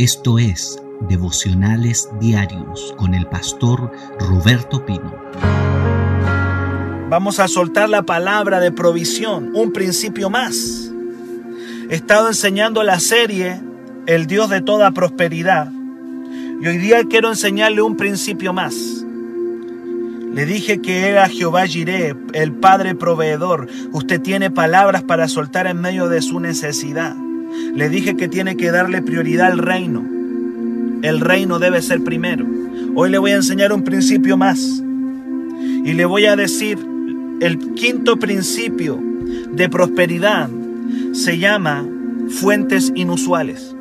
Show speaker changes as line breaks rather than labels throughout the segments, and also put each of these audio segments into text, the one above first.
Esto es Devocionales Diarios con el pastor Roberto Pino.
Vamos a soltar la palabra de provisión, un principio más. He estado enseñando la serie El Dios de toda prosperidad y hoy día quiero enseñarle un principio más. Le dije que era Jehová Jireh, el Padre proveedor. Usted tiene palabras para soltar en medio de su necesidad. Le dije que tiene que darle prioridad al reino. El reino debe ser primero. Hoy le voy a enseñar un principio más. Y le voy a decir, el quinto principio de prosperidad se llama fuentes inusuales.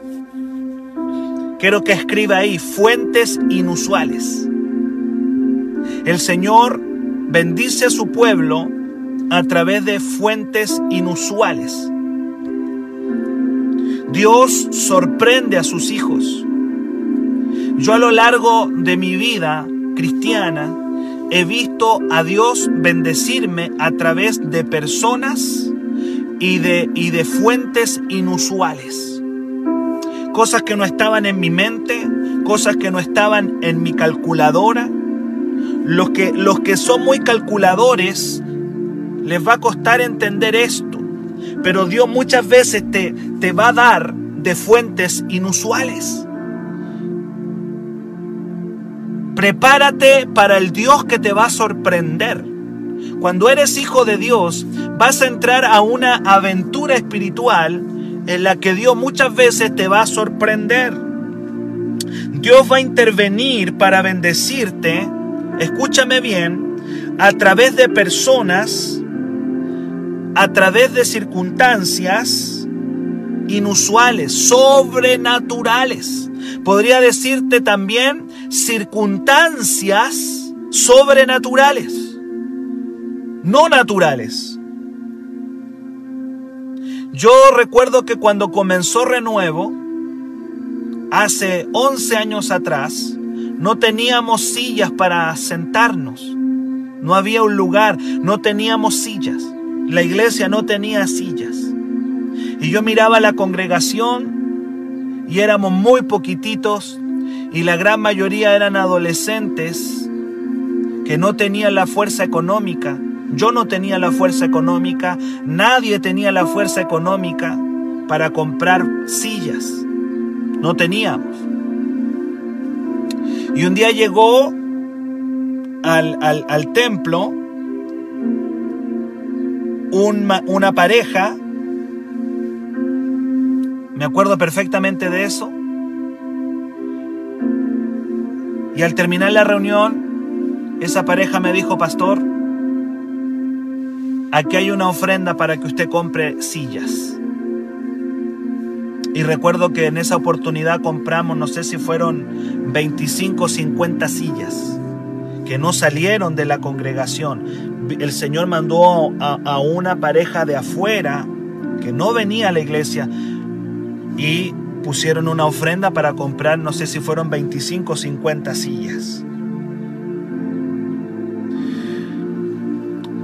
Quiero que escriba ahí, fuentes inusuales. El Señor bendice a su pueblo a través de fuentes inusuales. Dios sorprende a sus hijos. Yo a lo largo de mi vida cristiana he visto a Dios bendecirme a través de personas y de, y de fuentes inusuales. Cosas que no estaban en mi mente, cosas que no estaban en mi calculadora. Los que, los que son muy calculadores les va a costar entender esto pero Dios muchas veces te, te va a dar de fuentes inusuales. Prepárate para el Dios que te va a sorprender. Cuando eres hijo de Dios, vas a entrar a una aventura espiritual en la que Dios muchas veces te va a sorprender. Dios va a intervenir para bendecirte, escúchame bien, a través de personas a través de circunstancias inusuales, sobrenaturales. Podría decirte también circunstancias sobrenaturales, no naturales. Yo recuerdo que cuando comenzó Renuevo, hace 11 años atrás, no teníamos sillas para sentarnos. No había un lugar, no teníamos sillas. La iglesia no tenía sillas. Y yo miraba la congregación y éramos muy poquititos y la gran mayoría eran adolescentes que no tenían la fuerza económica. Yo no tenía la fuerza económica, nadie tenía la fuerza económica para comprar sillas. No teníamos. Y un día llegó al, al, al templo una pareja, me acuerdo perfectamente de eso, y al terminar la reunión, esa pareja me dijo, pastor, aquí hay una ofrenda para que usted compre sillas. Y recuerdo que en esa oportunidad compramos, no sé si fueron 25 o 50 sillas que no salieron de la congregación. El Señor mandó a, una pareja de afuera que no venía a la iglesia y pusieron una ofrenda para comprar, no sé si fueron 25 o 50 sillas.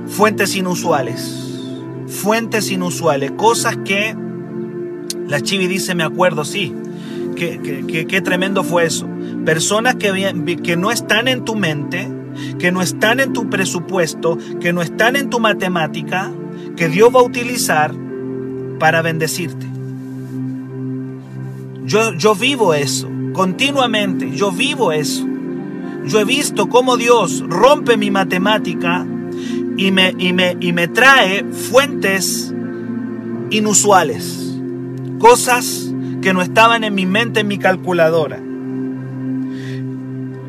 Fuentes inusuales, fuentes inusuales, cosas que la Chivi dice, me acuerdo, sí, qué, tremendo fue eso. Personas que, que no están en tu mente, que no están en tu presupuesto, que no están en tu matemática, que Dios va a utilizar para bendecirte. Yo, yo vivo eso, continuamente, yo vivo eso. Yo he visto cómo Dios rompe mi matemática y me, y me, y me trae fuentes inusuales, cosas que no estaban en mi mente, en mi calculadora.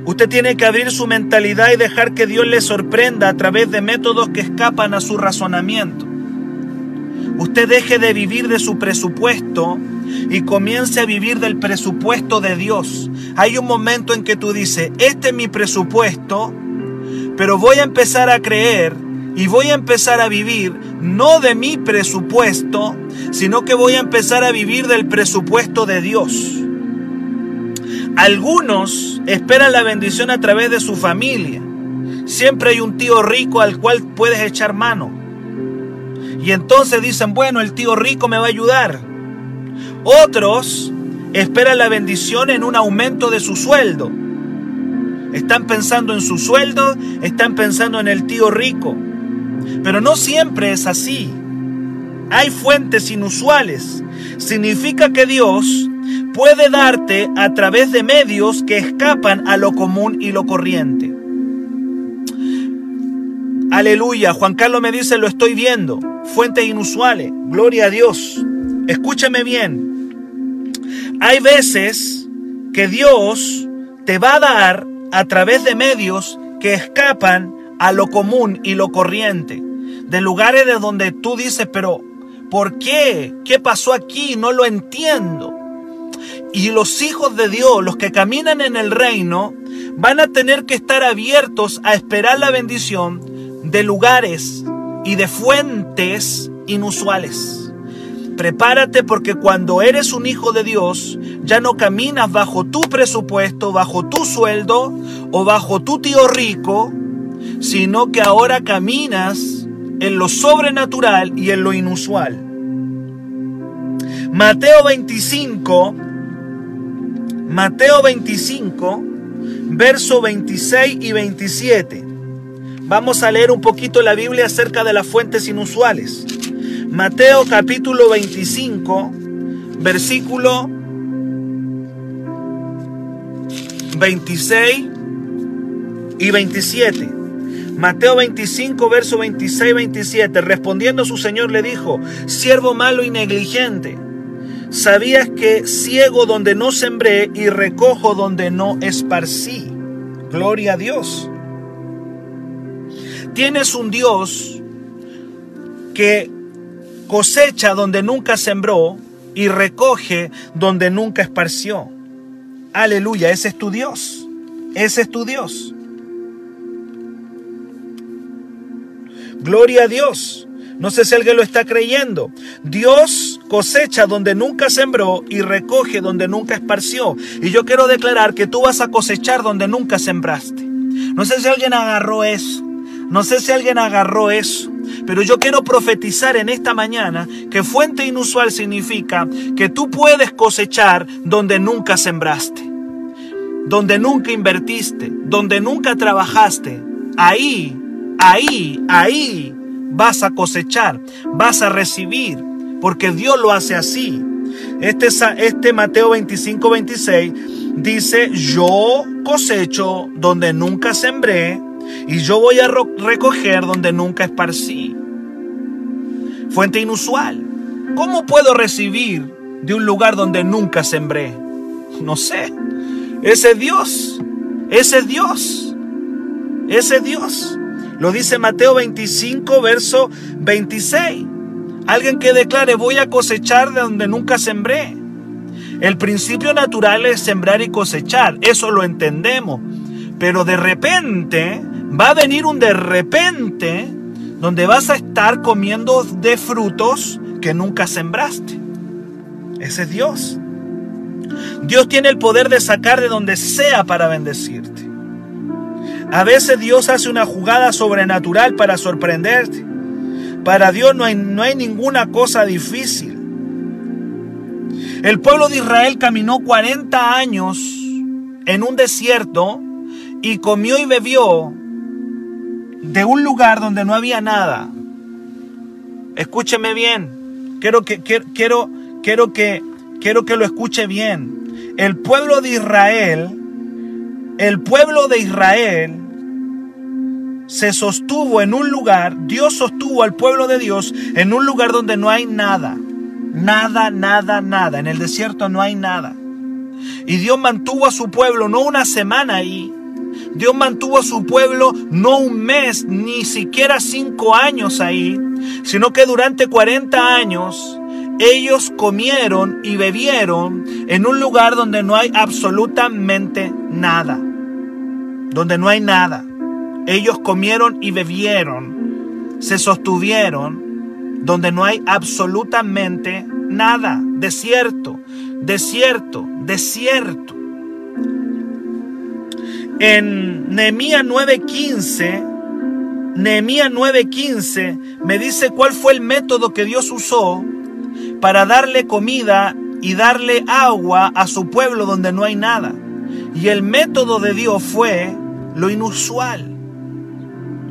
Usted tiene que abrir su mentalidad y dejar que Dios le sorprenda a través de métodos que escapan a su razonamiento. Usted deje de vivir de su presupuesto y comience a vivir del presupuesto de Dios. Hay un momento en que tú dices, este es mi presupuesto, pero voy a empezar a creer y voy a empezar a vivir no de mi presupuesto, sino que voy a empezar a vivir del presupuesto de Dios. Algunos esperan la bendición a través de su familia. Siempre hay un tío rico al cual puedes echar mano. Y entonces dicen, bueno, el tío rico me va a ayudar. Otros espera la bendición en un aumento de su sueldo. Están pensando en su sueldo, están pensando en el tío rico. Pero no siempre es así. Hay fuentes inusuales. Significa que Dios puede darte a través de medios que escapan a lo común y lo corriente. Aleluya, Juan Carlos me dice, lo estoy viendo. Fuentes inusuales. Gloria a Dios. Escúchame bien. Hay veces que Dios te va a dar a través de medios que escapan a lo común y lo corriente. De lugares de donde tú dices, pero ¿por qué? ¿Qué pasó aquí? No lo entiendo. Y los hijos de Dios, los que caminan en el reino, van a tener que estar abiertos a esperar la bendición de lugares y de fuentes inusuales. Prepárate porque cuando eres un hijo de Dios, ya no caminas bajo tu presupuesto, bajo tu sueldo o bajo tu tío rico, sino que ahora caminas en lo sobrenatural y en lo inusual. Mateo 25, Mateo 25, verso 26 y 27. Vamos a leer un poquito la Biblia acerca de las fuentes inusuales. Mateo capítulo 25, versículo 26 y 27. Mateo 25, verso 26 y 27. Respondiendo su Señor le dijo, siervo malo y negligente, ¿sabías que ciego donde no sembré y recojo donde no esparcí? Gloria a Dios. Tienes un Dios que cosecha donde nunca sembró y recoge donde nunca esparció. Aleluya, ese es tu Dios. Ese es tu Dios. Gloria a Dios. No sé si alguien lo está creyendo. Dios cosecha donde nunca sembró y recoge donde nunca esparció. Y yo quiero declarar que tú vas a cosechar donde nunca sembraste. No sé si alguien agarró eso. No sé si alguien agarró eso. Pero yo quiero profetizar en esta mañana que fuente inusual significa que tú puedes cosechar donde nunca sembraste, donde nunca invertiste, donde nunca trabajaste. Ahí, ahí, ahí vas a cosechar, vas a recibir, porque Dios lo hace así. Este, este Mateo 25, 26 dice, yo cosecho donde nunca sembré y yo voy a recoger donde nunca esparcí. Fuente inusual. ¿Cómo puedo recibir de un lugar donde nunca sembré? No sé. Ese Dios, ese Dios, ese Dios. Lo dice Mateo 25, verso 26. Alguien que declare, voy a cosechar de donde nunca sembré. El principio natural es sembrar y cosechar, eso lo entendemos. Pero de repente va a venir un de repente donde vas a estar comiendo de frutos que nunca sembraste. Ese es Dios. Dios tiene el poder de sacar de donde sea para bendecirte. A veces Dios hace una jugada sobrenatural para sorprenderte. Para Dios no hay, no hay ninguna cosa difícil. El pueblo de Israel caminó 40 años en un desierto y comió y bebió de un lugar donde no había nada. Escúcheme bien. Quiero que, quiero, quiero, que, quiero que lo escuche bien. El pueblo de Israel, el pueblo de Israel se sostuvo en un lugar, Dios sostuvo al pueblo de Dios en un lugar donde no hay nada. Nada, nada, nada. En el desierto no hay nada. Y Dios mantuvo a su pueblo no una semana ahí, Dios mantuvo a su pueblo no un mes, ni siquiera cinco años ahí, sino que durante 40 años ellos comieron y bebieron en un lugar donde no hay absolutamente nada. Donde no hay nada. Ellos comieron y bebieron, se sostuvieron donde no hay absolutamente nada. Desierto, desierto, desierto. En Nehemías 9:15, Nehemías 9:15 me dice cuál fue el método que Dios usó para darle comida y darle agua a su pueblo donde no hay nada. Y el método de Dios fue lo inusual.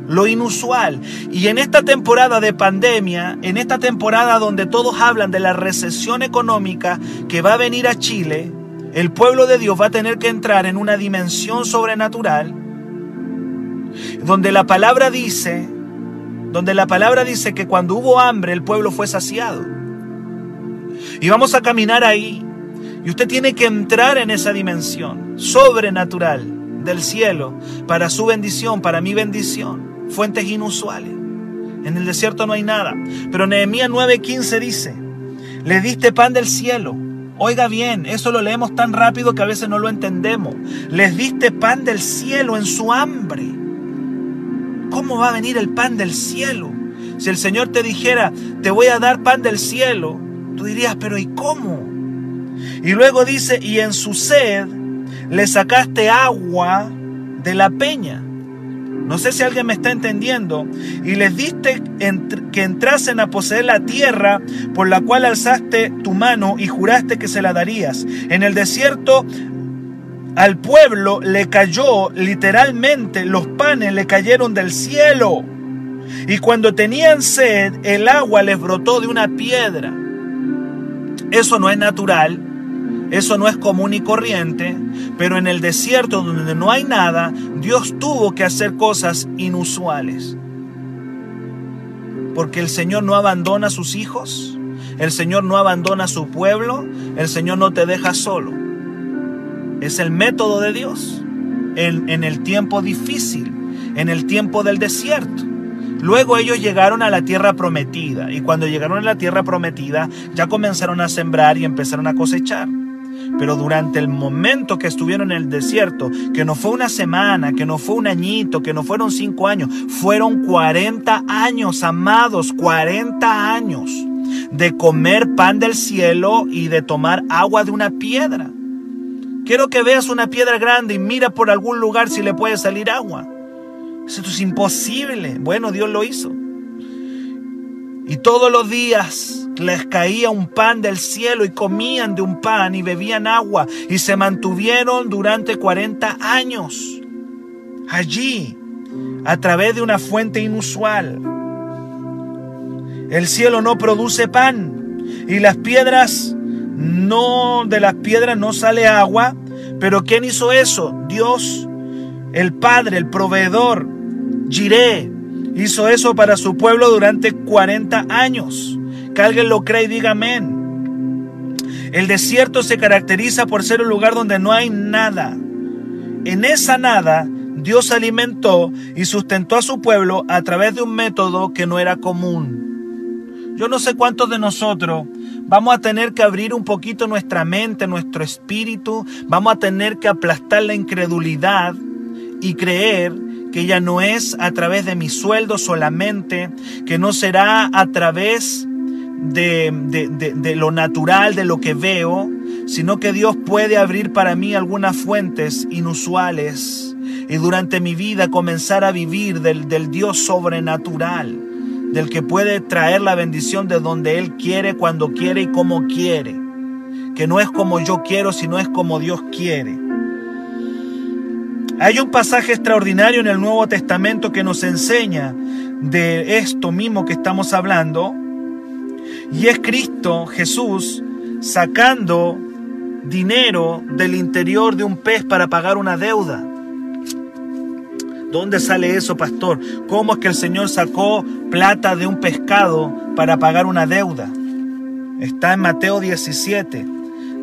Lo inusual. Y en esta temporada de pandemia, en esta temporada donde todos hablan de la recesión económica que va a venir a Chile, el pueblo de Dios va a tener que entrar en una dimensión sobrenatural donde la palabra dice, donde la palabra dice que cuando hubo hambre el pueblo fue saciado. Y vamos a caminar ahí. Y usted tiene que entrar en esa dimensión sobrenatural del cielo para su bendición, para mi bendición. Fuentes inusuales. En el desierto no hay nada. Pero Nehemías 9:15 dice, le diste pan del cielo. Oiga bien, eso lo leemos tan rápido que a veces no lo entendemos. Les diste pan del cielo en su hambre. ¿Cómo va a venir el pan del cielo? Si el Señor te dijera, te voy a dar pan del cielo, tú dirías, pero ¿y cómo? Y luego dice, y en su sed le sacaste agua de la peña. No sé si alguien me está entendiendo. Y les diste que entrasen a poseer la tierra por la cual alzaste tu mano y juraste que se la darías. En el desierto al pueblo le cayó literalmente, los panes le cayeron del cielo. Y cuando tenían sed, el agua les brotó de una piedra. Eso no es natural, eso no es común y corriente, pero en el desierto donde no hay nada, Dios tuvo que hacer cosas inusuales. Porque el Señor no abandona a sus hijos, el Señor no abandona a su pueblo, el Señor no te deja solo. Es el método de Dios en, en el tiempo difícil, en el tiempo del desierto. Luego ellos llegaron a la tierra prometida y cuando llegaron a la tierra prometida ya comenzaron a sembrar y empezaron a cosechar. Pero durante el momento que estuvieron en el desierto, que no fue una semana, que no fue un añito, que no fueron cinco años, fueron 40 años, amados, 40 años de comer pan del cielo y de tomar agua de una piedra. Quiero que veas una piedra grande y mira por algún lugar si le puede salir agua. Esto es imposible. Bueno, Dios lo hizo. Y todos los días les caía un pan del cielo y comían de un pan y bebían agua y se mantuvieron durante 40 años allí a través de una fuente inusual. El cielo no produce pan y las piedras no de las piedras no sale agua, pero ¿quién hizo eso? Dios, el Padre, el proveedor, Jiré, hizo eso para su pueblo durante 40 años. Que alguien lo cree y diga amén. El desierto se caracteriza por ser un lugar donde no hay nada. En esa nada, Dios alimentó y sustentó a su pueblo a través de un método que no era común. Yo no sé cuántos de nosotros vamos a tener que abrir un poquito nuestra mente, nuestro espíritu, vamos a tener que aplastar la incredulidad y creer que ya no es a través de mi sueldo solamente, que no será a través de, de, lo natural, de lo que veo, sino que Dios puede abrir para mí algunas fuentes inusuales y durante mi vida comenzar a vivir del, del Dios sobrenatural, del que puede traer la bendición de donde Él quiere, cuando quiere y como quiere, que no es como yo quiero, sino es como Dios quiere. Hay un pasaje extraordinario en el Nuevo Testamento que nos enseña de esto mismo que estamos hablando. Y es Cristo, Jesús, sacando dinero del interior de un pez para pagar una deuda. ¿Dónde sale eso, pastor? ¿Cómo es que el Señor sacó plata de un pescado para pagar una deuda? Está en Mateo 17,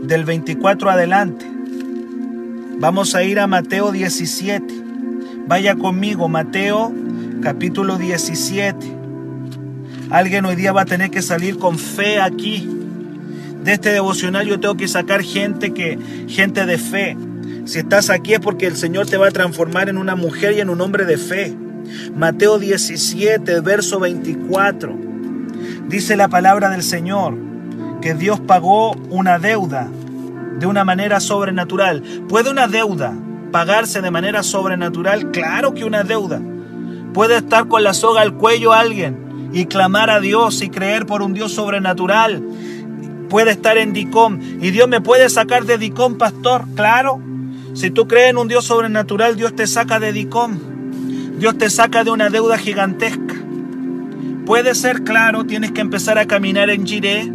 del 24 adelante. Vamos a ir a Mateo 17. Vaya conmigo, Mateo capítulo 17. Alguien hoy día va a tener que salir con fe aquí. De este devocional yo tengo que sacar gente que gente de fe. Si estás aquí es porque el Señor te va a transformar en una mujer y en un hombre de fe. Mateo 17, verso 24. Dice la palabra del Señor que Dios pagó una deuda de una manera sobrenatural. ¿Puede una deuda pagarse de manera sobrenatural? Claro que una deuda. Puede estar con la soga al cuello alguien y clamar a Dios y creer por un Dios sobrenatural. puede estar en Dicom. ¿Y Dios me puede sacar de Dicom, pastor? Claro. Si tú crees en un Dios sobrenatural, Dios te saca de Dicom. Dios te saca de una deuda gigantesca. Puede ser claro, tienes que empezar a caminar en Jiré,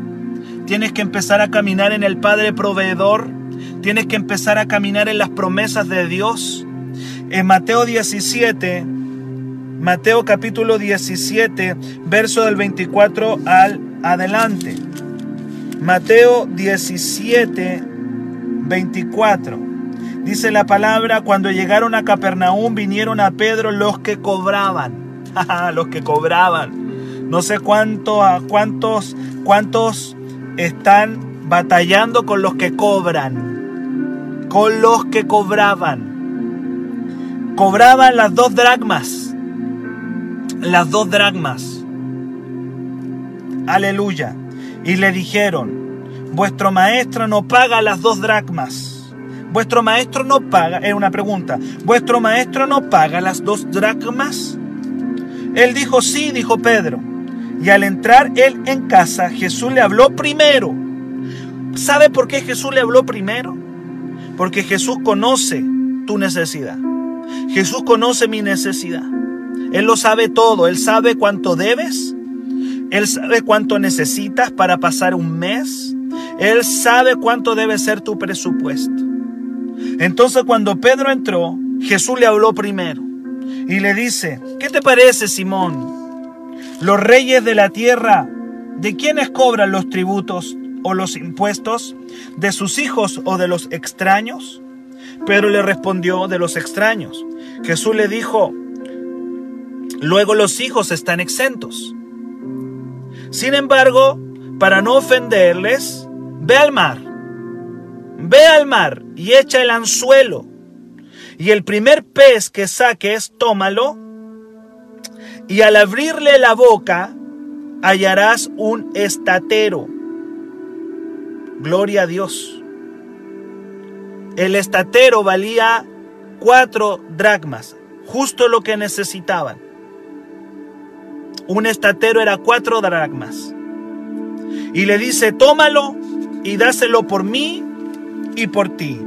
tienes que empezar a caminar en el Padre proveedor, tienes que empezar a caminar en las promesas de Dios. En Mateo 17, Mateo capítulo 17, verso del 24 al adelante. Mateo 17, 24. Dice la palabra, cuando llegaron a Capernaum vinieron a Pedro los que cobraban. los que cobraban. No sé cuánto, cuántos, cuántos están batallando con los que cobran. Con los que cobraban. Cobraban las dos dracmas. Las dos dracmas. Aleluya. Y le dijeron, vuestro maestro no paga las dos dracmas. Vuestro maestro no paga, es una pregunta, vuestro maestro no paga las dos dracmas. Él dijo, sí, dijo Pedro. Y al entrar él en casa, Jesús le habló primero. ¿Sabe por qué Jesús le habló primero? Porque Jesús conoce tu necesidad. Jesús conoce mi necesidad. Él lo sabe todo. Él sabe cuánto debes. Él sabe cuánto necesitas para pasar un mes. Él sabe cuánto debe ser tu presupuesto. Entonces cuando Pedro entró, Jesús le habló primero y le dice, ¿qué te parece, Simón? Los reyes de la tierra, ¿de quiénes cobran los tributos o los impuestos? ¿De sus hijos o de los extraños? Pedro le respondió, de los extraños. Jesús le dijo, luego los hijos están exentos. Sin embargo, para no ofenderles, ve al mar, ve al mar y echa el anzuelo. Y el primer pez que saques, tómalo. Y al abrirle la boca, hallarás un estatero. Gloria a Dios. El estatero valía cuatro dracmas, justo lo que necesitaban. Un estatero era cuatro dracmas. Y le dice, tómalo y dáselo por mí y por ti.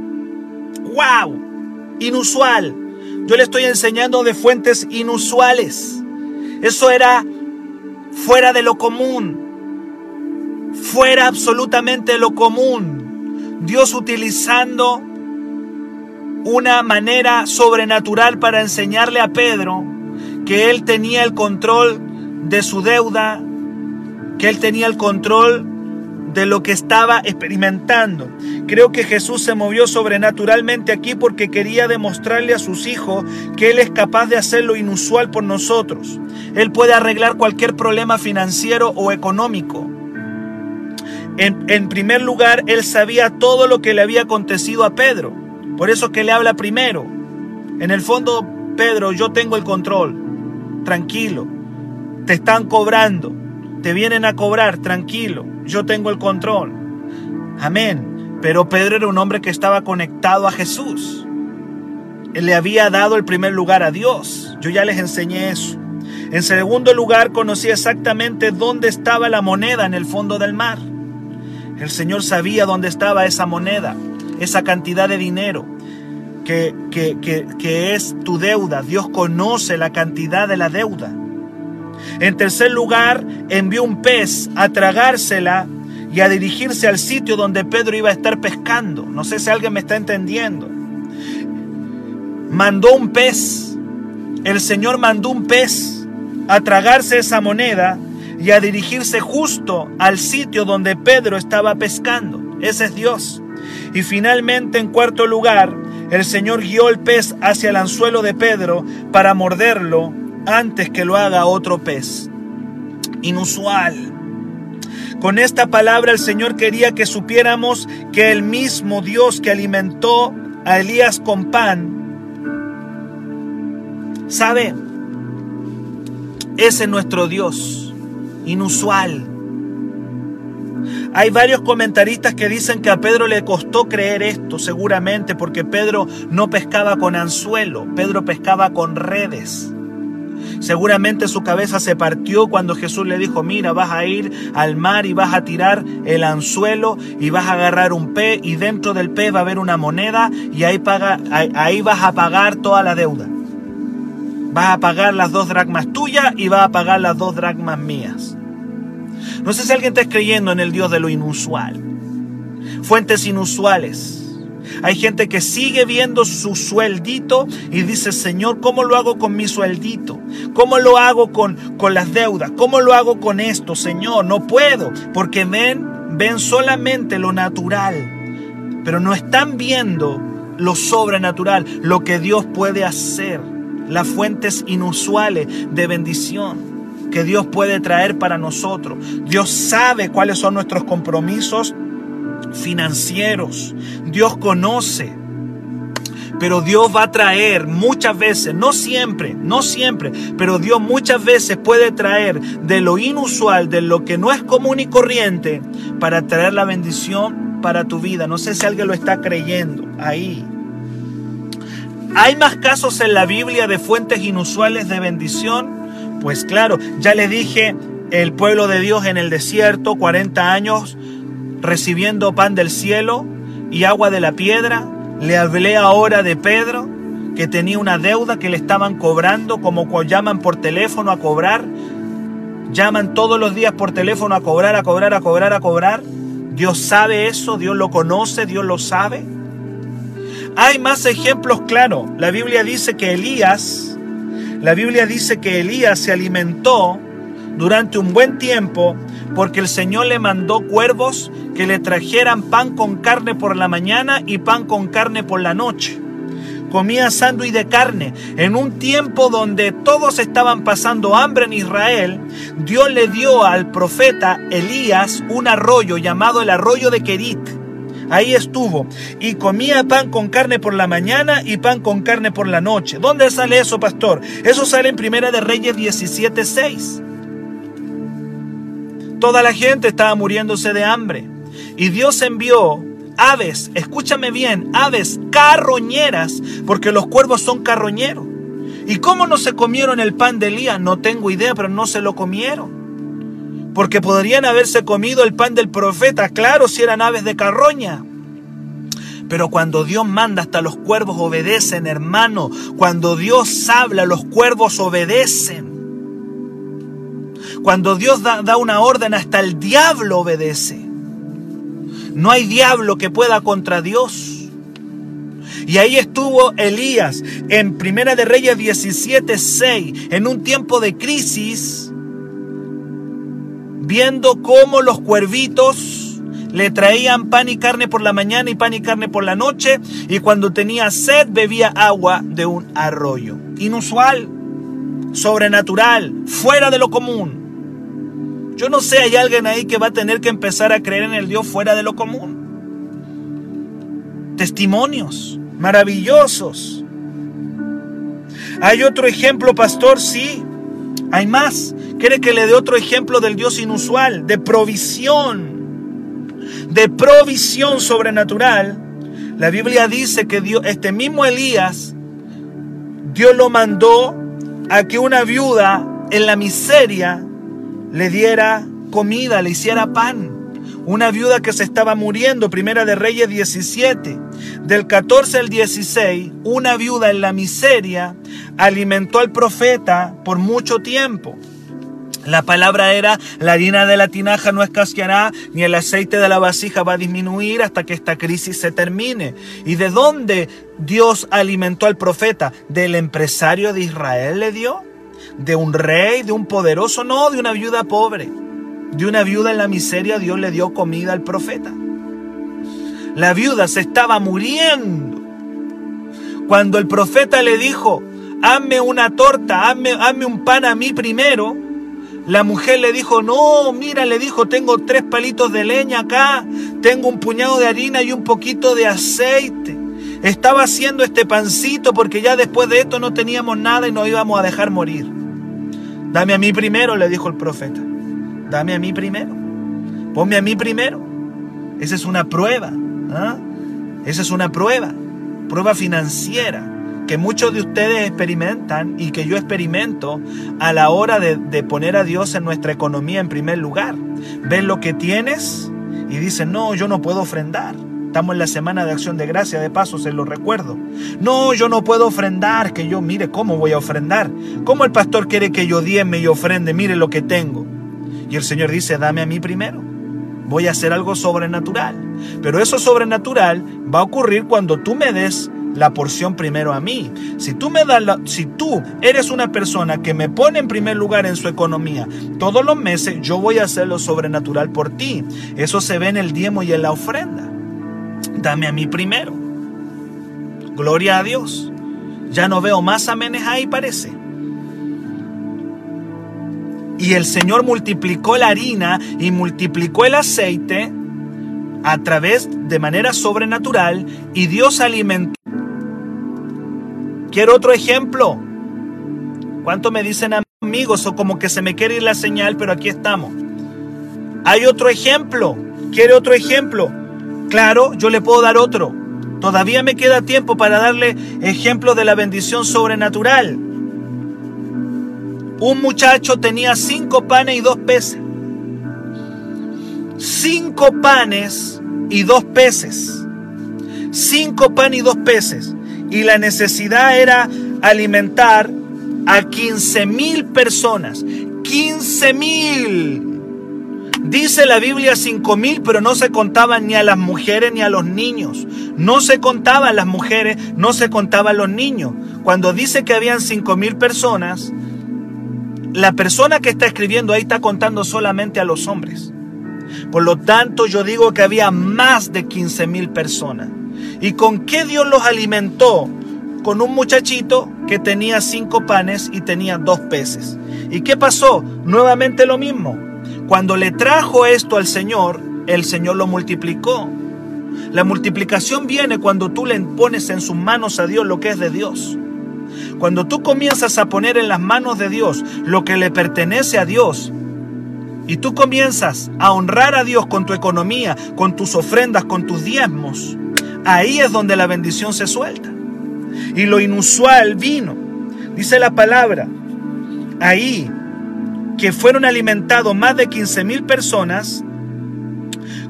¡Wow! Inusual. Yo le estoy enseñando de fuentes inusuales. Eso era fuera de lo común. Fuera absolutamente de lo común. Dios utilizando una manera sobrenatural para enseñarle a Pedro que él tenía el control de su deuda, que él tenía el control de lo que estaba experimentando. Creo que Jesús se movió sobrenaturalmente aquí porque quería demostrarle a sus hijos que Él es capaz de hacer lo inusual por nosotros. Él puede arreglar cualquier problema financiero o económico. En, primer lugar, Él sabía todo lo que le había acontecido a Pedro. Por eso que le habla primero. En el fondo, Pedro, yo tengo el control. Tranquilo. Te están cobrando. Te vienen a cobrar. Tranquilo. Yo tengo el control. Amén. Pero Pedro era un hombre que estaba conectado a Jesús. Él le había dado el primer lugar a Dios. Yo ya les enseñé eso. En segundo lugar, conocí exactamente dónde estaba la moneda en el fondo del mar. El Señor sabía dónde estaba esa moneda, esa cantidad de dinero que, que, que, que es tu deuda. Dios conoce la cantidad de la deuda. En tercer lugar, envió un pez a tragársela y a dirigirse al sitio donde Pedro iba a estar pescando. No sé si alguien me está entendiendo. Mandó un pez. El Señor mandó un pez a tragarse esa moneda y a dirigirse justo al sitio donde Pedro estaba pescando. Ese es Dios. Y finalmente, en cuarto lugar, el Señor guió el pez hacia el anzuelo de Pedro para morderlo antes que lo haga otro pez. Inusual. Con esta palabra el Señor quería que supiéramos que el mismo Dios que alimentó a Elías con pan, ¿sabe? Ese es nuestro Dios, inusual. Hay varios comentaristas que dicen que a Pedro le costó creer esto, seguramente, porque Pedro no pescaba con anzuelo, Pedro pescaba con redes. Seguramente su cabeza se partió cuando Jesús le dijo, mira, vas a ir al mar y vas a tirar el anzuelo y vas a agarrar un pez y dentro del pez va a haber una moneda y ahí, ahí, vas a pagar toda la deuda. Vas a pagar las dos dracmas tuyas y vas a pagar las dos dracmas mías. No sé si alguien está creyendo en el Dios de lo inusual. Fuentes inusuales hay gente que sigue viendo su sueldito y dice, Señor, ¿cómo lo hago con mi sueldito? ¿Cómo lo hago con, con las deudas? ¿Cómo lo hago con esto, Señor? No puedo, porque ven, ven solamente lo natural, pero no están viendo lo sobrenatural, lo que Dios puede hacer, las fuentes inusuales de bendición que Dios puede traer para nosotros. Dios sabe cuáles son nuestros compromisos financieros. Dios conoce. Pero Dios va a traer muchas veces, no siempre, no siempre, pero Dios muchas veces puede traer de lo inusual, de lo que no es común y corriente, para traer la bendición para tu vida. No sé si alguien lo está creyendo ahí. ¿Hay más casos en la Biblia de fuentes inusuales de bendición? Pues claro, ya le dije, el pueblo de Dios en el desierto, 40 años, recibiendo pan del cielo y agua de la piedra. Le hablé ahora de Pedro, que tenía una deuda que le estaban cobrando, como llaman por teléfono a cobrar. Llaman todos los días por teléfono a cobrar, a cobrar, a cobrar, a cobrar. Dios sabe eso, Dios lo conoce, Dios lo sabe. Hay más ejemplos claros. La Biblia dice que Elías, la Biblia dice que Elías se alimentó durante un buen tiempo porque el Señor le mandó cuervos que le trajeran pan con carne por la mañana y pan con carne por la noche. Comía sándwich de carne. En un tiempo donde todos estaban pasando hambre en Israel, Dios le dio al profeta Elías un arroyo llamado el arroyo de Kerit. Ahí estuvo. Y comía pan con carne por la mañana y pan con carne por la noche. ¿Dónde sale eso, pastor? Eso sale en Primera de Reyes 17.6. Toda la gente estaba muriéndose de hambre. Y Dios envió aves, escúchame bien, aves carroñeras, porque los cuervos son carroñeros. ¿Y cómo no se comieron el pan de Elías? No tengo idea, pero no se lo comieron. Porque podrían haberse comido el pan del profeta, claro, si eran aves de carroña. Pero cuando Dios manda, hasta los cuervos obedecen, hermano. Cuando Dios habla, los cuervos obedecen. Cuando Dios da, una orden, hasta el diablo obedece. No hay diablo que pueda contra Dios. Y ahí estuvo Elías en Primera de Reyes 17:6, en un tiempo de crisis, viendo cómo los cuervitos le traían pan y carne por la mañana y pan y carne por la noche, y cuando tenía sed bebía agua de un arroyo. Inusual, sobrenatural, fuera de lo común. Yo no sé, hay alguien ahí que va a tener que empezar a creer en el Dios fuera de lo común. Testimonios maravillosos. Hay otro ejemplo, pastor, sí. Hay más. ¿Quiere que le dé otro ejemplo del Dios inusual, de provisión, de provisión sobrenatural? La Biblia dice que Dios, este mismo Elías, Dios lo mandó a que una viuda en la miseria le diera comida, le hiciera pan. Una viuda que se estaba muriendo, primera de Reyes 17. Del 14 al 16, una viuda en la miseria alimentó al profeta por mucho tiempo. La palabra era, la harina de la tinaja no escaseará, ni el aceite de la vasija va a disminuir hasta que esta crisis se termine. ¿Y de dónde Dios alimentó al profeta? ¿Del empresario de Israel le dio? de un rey, de un poderoso, no, de una viuda pobre. De una viuda en la miseria Dios le dio comida al profeta. La viuda se estaba muriendo. Cuando el profeta le dijo, hazme una torta, hazme, hazme un pan a mí primero, la mujer le dijo, no, mira, le dijo, tengo tres palitos de leña acá, tengo un puñado de harina y un poquito de aceite. Estaba haciendo este pancito porque ya después de esto no teníamos nada y nos íbamos a dejar morir. Dame a mí primero, le dijo el profeta. Dame a mí primero. Ponme a mí primero. Esa es una prueba. ¿ah? Esa es una prueba. Prueba financiera. Que muchos de ustedes experimentan y que yo experimento a la hora de, poner a Dios en nuestra economía en primer lugar. Ven lo que tienes y dicen, no, yo no puedo ofrendar. Estamos en la semana de acción de gracia, de paso se lo recuerdo. No, yo no puedo ofrendar, que yo mire cómo voy a ofrendar. ¿Cómo el pastor quiere que yo dieme y ofrende? Mire lo que tengo. Y el Señor dice, dame a mí primero. Voy a hacer algo sobrenatural. Pero eso sobrenatural va a ocurrir cuando tú me des la porción primero a mí. Si tú me das si tú eres una persona que me pone en primer lugar en su economía todos los meses, yo voy a hacer lo sobrenatural por ti. Eso se ve en el diezmo y en la ofrenda. Dame a mí primero. Gloria a Dios. Ya no veo más amenes ahí, parece. Y el Señor multiplicó la harina y multiplicó el aceite a través de manera sobrenatural y Dios alimentó. Quiero otro ejemplo. ¿Cuánto me dicen amigos o como que se me quiere ir la señal, pero aquí estamos? Hay otro ejemplo. ¿Quiere otro ejemplo? Claro, yo le puedo dar otro. Todavía me queda tiempo para darle ejemplo de la bendición sobrenatural. Un muchacho tenía cinco panes y dos peces. Cinco panes y dos peces. Cinco panes y dos peces. Y la necesidad era alimentar a 15 mil personas. 15 mil. Dice la Biblia cinco mil, pero no se contaban ni a las mujeres ni a los niños. No se contaban las mujeres, no se contaban los niños. Cuando dice que habían cinco mil personas, la persona que está escribiendo ahí está contando solamente a los hombres. Por lo tanto, yo digo que había más de 15 mil personas. ¿Y con qué Dios los alimentó? Con un muchachito que tenía cinco panes y tenía dos peces. ¿Y qué pasó? Nuevamente lo mismo. Cuando le trajo esto al Señor, el Señor lo multiplicó. La multiplicación viene cuando tú le pones en sus manos a Dios lo que es de Dios. Cuando tú comienzas a poner en las manos de Dios lo que le pertenece a Dios, y tú comienzas a honrar a Dios con tu economía, con tus ofrendas, con tus diezmos, ahí es donde la bendición se suelta. Y lo inusual vino. Dice la palabra, ahí que fueron alimentados más de 15 mil personas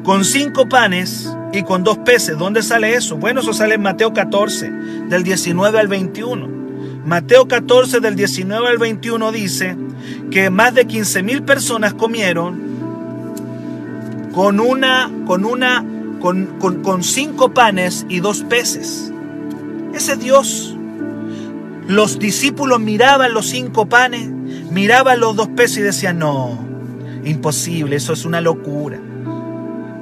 con cinco panes y con dos peces. ¿Dónde sale eso? Bueno, eso sale en Mateo 14, del 19 al 21. Mateo 14 del 19 al 21 dice que más de 15 mil personas comieron con una, con una, con, con cinco panes y dos peces. Ese Dios. Los discípulos miraban los cinco panes, miraban los dos peces y decían, no, imposible, eso es una locura.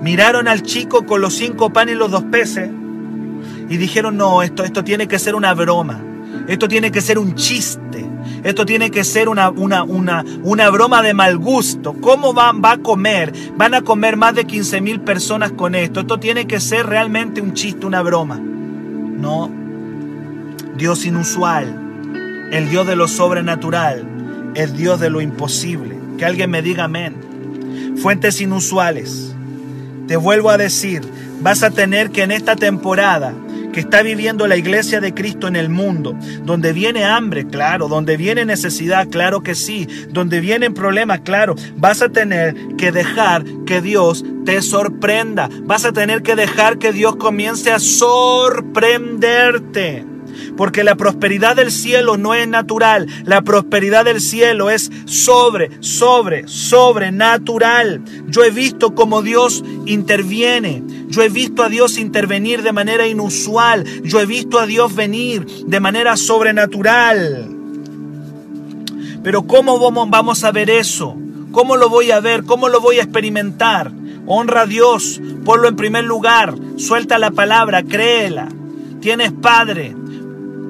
Miraron al chico con los cinco panes y los dos peces y dijeron, no, esto, esto tiene que ser una broma. Esto tiene que ser un chiste. Esto tiene que ser una, una, una, una broma de mal gusto. ¿Cómo van, va a comer? Van a comer más de 15 mil personas con esto. Esto tiene que ser realmente un chiste, una broma. No. Dios inusual. El Dios de lo sobrenatural. El Dios de lo imposible. Que alguien me diga amén. Fuentes inusuales. Te vuelvo a decir, vas a tener que en esta temporada que está viviendo la iglesia de Cristo en el mundo, donde viene hambre, claro, donde viene necesidad, claro que sí, donde vienen problemas, claro, vas a tener que dejar que Dios te sorprenda, vas a tener que dejar que Dios comience a sorprenderte. Porque la prosperidad del cielo no es natural, la prosperidad del cielo es sobre, sobre, sobrenatural. Yo he visto cómo Dios interviene, yo he visto a Dios intervenir de manera inusual, yo he visto a Dios venir de manera sobrenatural. Pero ¿cómo vamos a ver eso? ¿Cómo lo voy a ver? ¿Cómo lo voy a experimentar? Honra a Dios, ponlo en primer lugar, suelta la palabra, créela. Tienes Padre,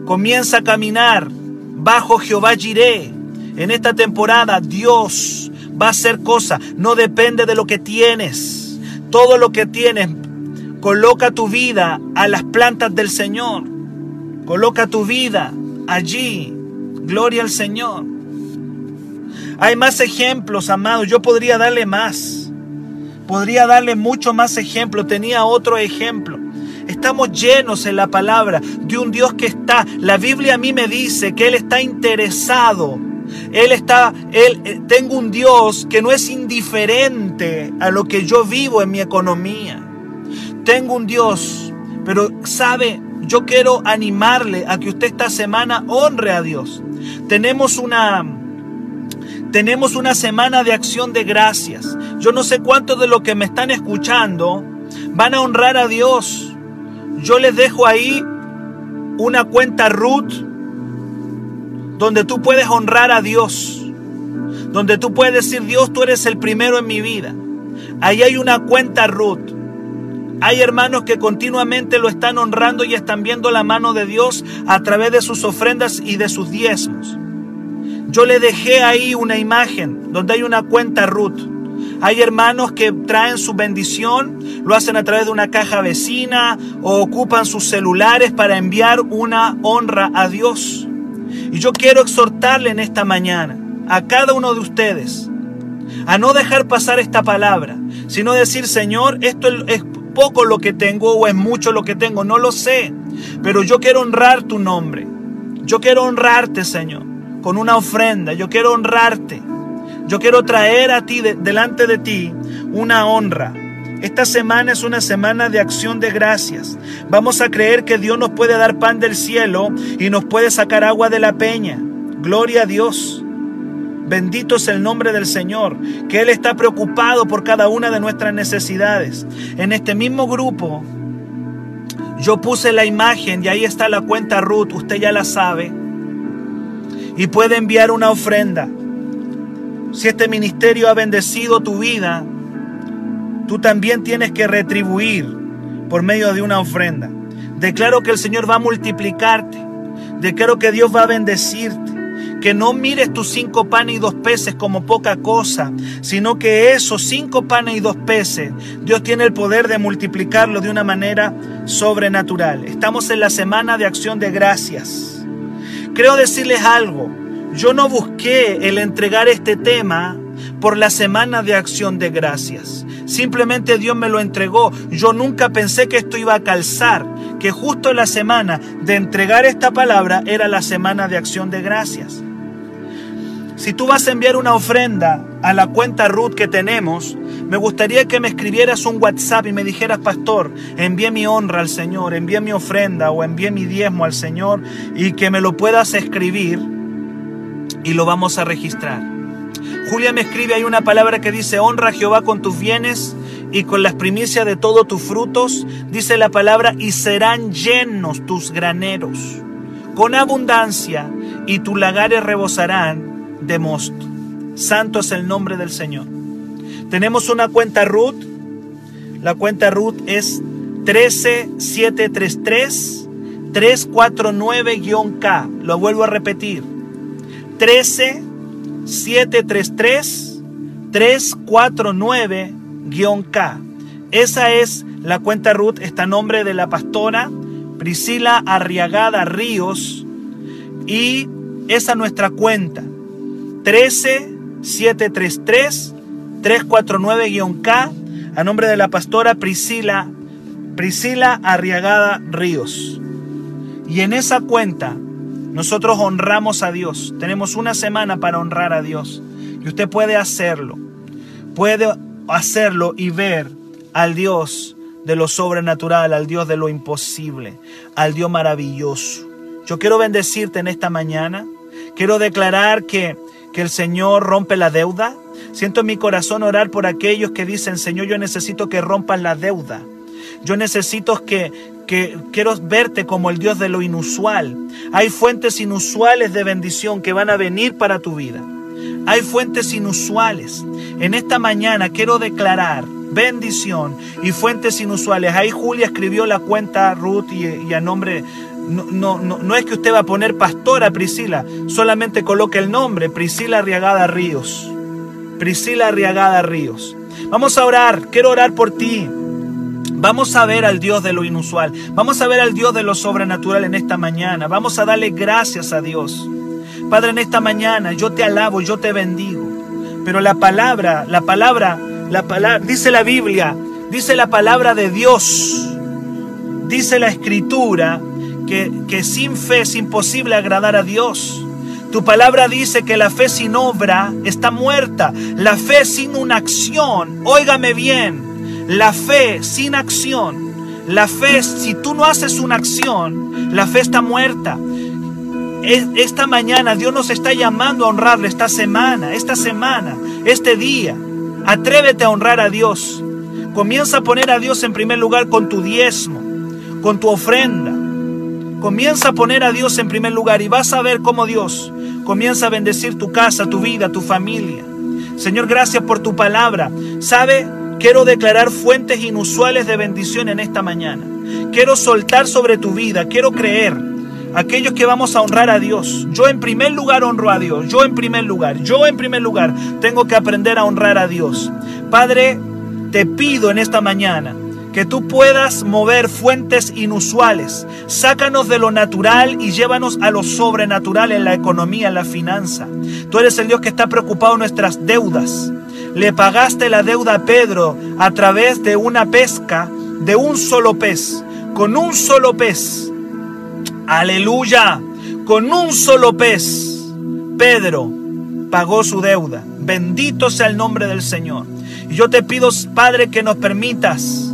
Comienza a caminar bajo Jehová Jiré. En esta temporada Dios va a hacer cosas. No depende de lo que tienes. Todo lo que tienes, coloca tu vida a las plantas del Señor. Coloca tu vida allí. Gloria al Señor. Hay más ejemplos, amados. Yo podría darle más. Podría darle mucho más ejemplo. Tenía otro ejemplo. Estamos llenos en la palabra de un Dios que está, la Biblia a mí me dice que Él está interesado. Él está, Él, eh, tengo un Dios que no es indiferente a lo que yo vivo en mi economía. Tengo un Dios, pero sabe, yo quiero animarle a que usted esta semana honre a Dios. Tenemos una, tenemos una semana de acción de gracias. Yo no sé cuántos de los que me están escuchando van a honrar a Dios. Yo les dejo ahí una cuenta Ruth donde tú puedes honrar a Dios. Donde tú puedes decir, Dios, tú eres el primero en mi vida. Ahí hay una cuenta Ruth. Hay hermanos que continuamente lo están honrando y están viendo la mano de Dios a través de sus ofrendas y de sus diezmos. Yo le dejé ahí una imagen donde hay una cuenta Ruth. Hay hermanos que traen su bendición, lo hacen a través de una caja vecina o ocupan sus celulares para enviar una honra a Dios. Y yo quiero exhortarle en esta mañana a cada uno de ustedes a no dejar pasar esta palabra, sino decir, Señor, esto es poco lo que tengo o es mucho lo que tengo, no lo sé, pero yo quiero honrar tu nombre. Yo quiero honrarte, Señor, con una ofrenda. Yo quiero honrarte. Yo quiero traer a ti, delante de ti, una honra. Esta semana es una semana de acción de gracias. Vamos a creer que Dios nos puede dar pan del cielo y nos puede sacar agua de la peña. Gloria a Dios. Bendito es el nombre del Señor, que Él está preocupado por cada una de nuestras necesidades. En este mismo grupo, yo puse la imagen y ahí está la cuenta Ruth, usted ya la sabe. Y puede enviar una ofrenda. Si este ministerio ha bendecido tu vida, tú también tienes que retribuir por medio de una ofrenda. Declaro que el Señor va a multiplicarte. Declaro que Dios va a bendecirte que no mires tus cinco panes y dos peces como poca cosa, sino que esos cinco panes y dos peces, Dios tiene el poder de multiplicarlo de una manera sobrenatural. Estamos en la semana de acción de gracias. Creo decirles algo, yo no busqué el entregar este tema por la semana de acción de gracias. Simplemente Dios me lo entregó. Yo nunca pensé que esto iba a calzar, que justo la semana de entregar esta palabra era la semana de acción de gracias. Si tú vas a enviar una ofrenda a la cuenta Ruth que tenemos, me gustaría que me escribieras un WhatsApp y me dijeras, pastor, envíe mi honra al Señor, envíe mi ofrenda o envíe mi diezmo al Señor y que me lo puedas escribir y lo vamos a registrar. Julia me escribe, hay una palabra que dice, honra a Jehová con tus bienes y con las primicias de todos tus frutos, dice la palabra, y serán llenos tus graneros con abundancia y tus lagares rebosarán de mosto. Santo es el nombre del Señor. Tenemos una cuenta Ruth. La cuenta Ruth es 13733 349-K. Lo vuelvo a repetir. 13733 349-K. Esa es la cuenta Ruth, está nombre de la pastora Priscila Arriagada Ríos y esa nuestra cuenta. 13 733 349-K a nombre de la pastora Priscila Priscila Arriagada Ríos. Y en esa cuenta nosotros honramos a Dios. Tenemos una semana para honrar a Dios. Y usted puede hacerlo. Puede hacerlo y ver al Dios de lo sobrenatural, al Dios de lo imposible, al Dios maravilloso. Yo quiero bendecirte en esta mañana. Quiero declarar que que el Señor rompe la deuda. Siento en mi corazón orar por aquellos que dicen, Señor, yo necesito que rompan la deuda. Yo necesito que, quiero verte como el Dios de lo inusual. Hay fuentes inusuales de bendición que van a venir para tu vida. Hay fuentes inusuales. En esta mañana quiero declarar bendición y fuentes inusuales. Ahí Julia escribió la cuenta Ruth y, a nombre no, no, no, es que usted va a poner pastora Priscila, solamente coloque el nombre, Priscila Arriagada Ríos. Priscila Arriagada Ríos. Vamos a orar, quiero orar por ti. Vamos a ver al Dios de lo inusual. Vamos a ver al Dios de lo sobrenatural en esta mañana. Vamos a darle gracias a Dios. Padre, en esta mañana yo te alabo, yo te bendigo. Pero la palabra, la palabra, la palabra, dice la Biblia, dice la palabra de Dios Dice la escritura que, que sin fe es imposible agradar a Dios. Tu palabra dice que la fe sin obra está muerta. La fe sin una acción, óigame bien, la fe sin acción, la fe, si tú no haces una acción, la fe está muerta. Esta mañana Dios nos está llamando a honrarle esta semana, esta semana, este día. Atrévete a honrar a Dios. Comienza a poner a Dios en primer lugar con tu diezmo, con tu ofrenda. Comienza a poner a Dios en primer lugar y vas a ver cómo Dios comienza a bendecir tu casa, tu vida, tu familia. Señor, gracias por tu palabra. ¿Sabe? Quiero declarar fuentes inusuales de bendición en esta mañana. Quiero soltar sobre tu vida, quiero creer. Aquellos que vamos a honrar a Dios. Yo en primer lugar honro a Dios. Yo en primer lugar. Yo en primer lugar tengo que aprender a honrar a Dios. Padre, te pido en esta mañana que tú puedas mover fuentes inusuales. Sácanos de lo natural y llévanos a lo sobrenatural en la economía, en la finanza. Tú eres el Dios que está preocupado en nuestras deudas. Le pagaste la deuda a Pedro a través de una pesca de un solo pez. Con un solo pez. Aleluya. Con un solo pez. Pedro pagó su deuda. Bendito sea el nombre del Señor. Y yo te pido, Padre, que nos permitas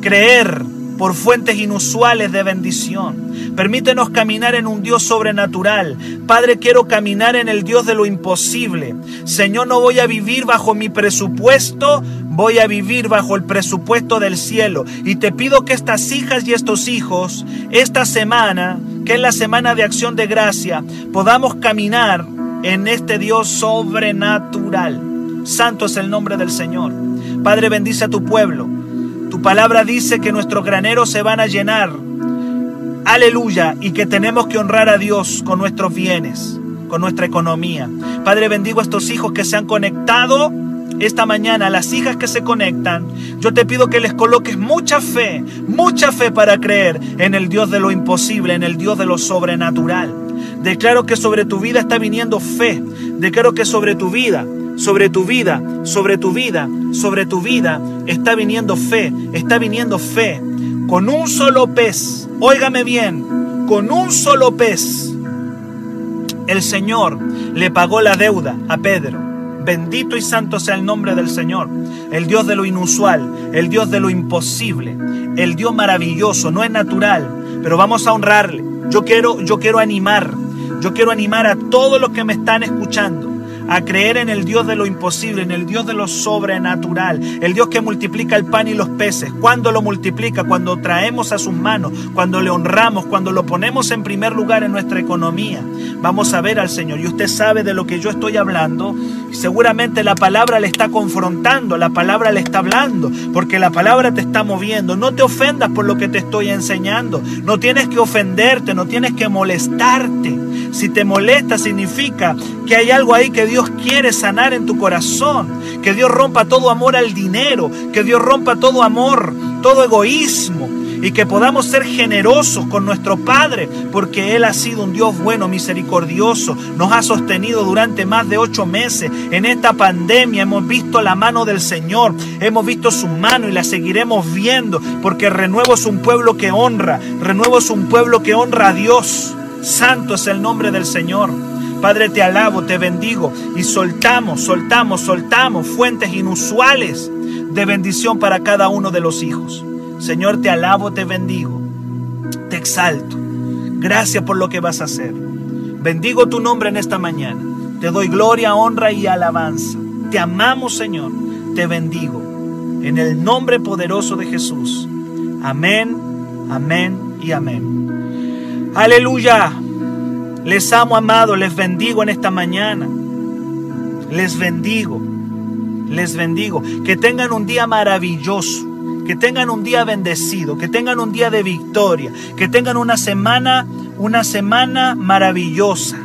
creer por fuentes inusuales de bendición. Permítenos caminar en un Dios sobrenatural. Padre, quiero caminar en el Dios de lo imposible. Señor, no voy a vivir bajo mi presupuesto, voy a vivir bajo el presupuesto del cielo. Y te pido que estas hijas y estos hijos, esta semana, que es la semana de acción de gracia, podamos caminar en este Dios sobrenatural. Santo es el nombre del Señor. Padre, bendice a tu pueblo. Tu palabra dice que nuestros graneros se van a llenar. Aleluya. Y que tenemos que honrar a Dios con nuestros bienes, con nuestra economía. Padre, bendigo a estos hijos que se han conectado esta mañana, las hijas que se conectan. Yo te pido que les coloques mucha fe, mucha fe para creer en el Dios de lo imposible, en el Dios de lo sobrenatural. Declaro que sobre tu vida está viniendo fe. Declaro que sobre tu vida sobre tu vida, sobre tu vida, sobre tu vida, está viniendo fe, está viniendo fe. Con un solo pez, óigame bien, con un solo pez, el Señor le pagó la deuda a Pedro. Bendito y santo sea el nombre del Señor, el Dios de lo inusual, el Dios de lo imposible, el Dios maravilloso, no es natural, pero vamos a honrarle. Yo quiero, yo quiero animar, yo quiero animar a todos los que me están escuchando a creer en el Dios de lo imposible, en el Dios de lo sobrenatural, el Dios que multiplica el pan y los peces. Cuando lo multiplica, cuando traemos a sus manos, cuando le honramos, cuando lo ponemos en primer lugar en nuestra economía, vamos a ver al Señor. Y usted sabe de lo que yo estoy hablando. Seguramente la palabra le está confrontando, la palabra le está hablando, porque la palabra te está moviendo. No te ofendas por lo que te estoy enseñando. No tienes que ofenderte, no tienes que molestarte. Si te molesta significa que hay algo ahí que Dios quiere sanar en tu corazón, que Dios rompa todo amor al dinero, que Dios rompa todo amor, todo egoísmo. Y que podamos ser generosos con nuestro Padre, porque Él ha sido un Dios bueno, misericordioso, nos ha sostenido durante más de ocho meses. En esta pandemia hemos visto la mano del Señor, hemos visto su mano y la seguiremos viendo, porque Renuevo es un pueblo que honra, Renuevo es un pueblo que honra a Dios. Santo es el nombre del Señor. Padre, te alabo, te bendigo y soltamos, soltamos, soltamos fuentes inusuales de bendición para cada uno de los hijos. Señor, te alabo, te bendigo, te exalto. Gracias por lo que vas a hacer. Bendigo tu nombre en esta mañana. Te doy gloria, honra y alabanza. Te amamos, Señor. Te bendigo. En el nombre poderoso de Jesús. Amén, amén y amén. Aleluya. Les amo, amado. Les bendigo en esta mañana. Les bendigo. Les bendigo. Que tengan un día maravilloso que tengan un día bendecido, que tengan un día de victoria, que tengan una semana, una semana maravillosa.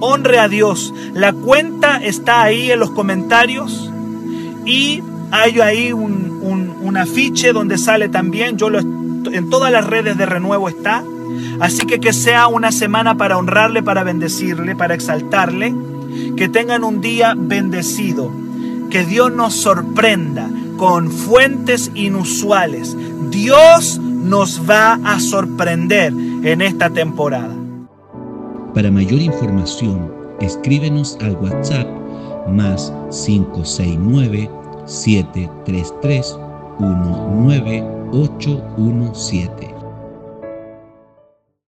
Honre a Dios. La cuenta está ahí en los comentarios y hay ahí un, un, afiche donde sale también, yo lo, en todas las redes de renuevo está. Así que que sea una semana para honrarle, para bendecirle, para exaltarle. Que tengan un día bendecido. Que Dios nos sorprenda con fuentes inusuales. Dios nos va a sorprender en esta temporada.
Para mayor información, escríbenos al WhatsApp más 569-733-19817.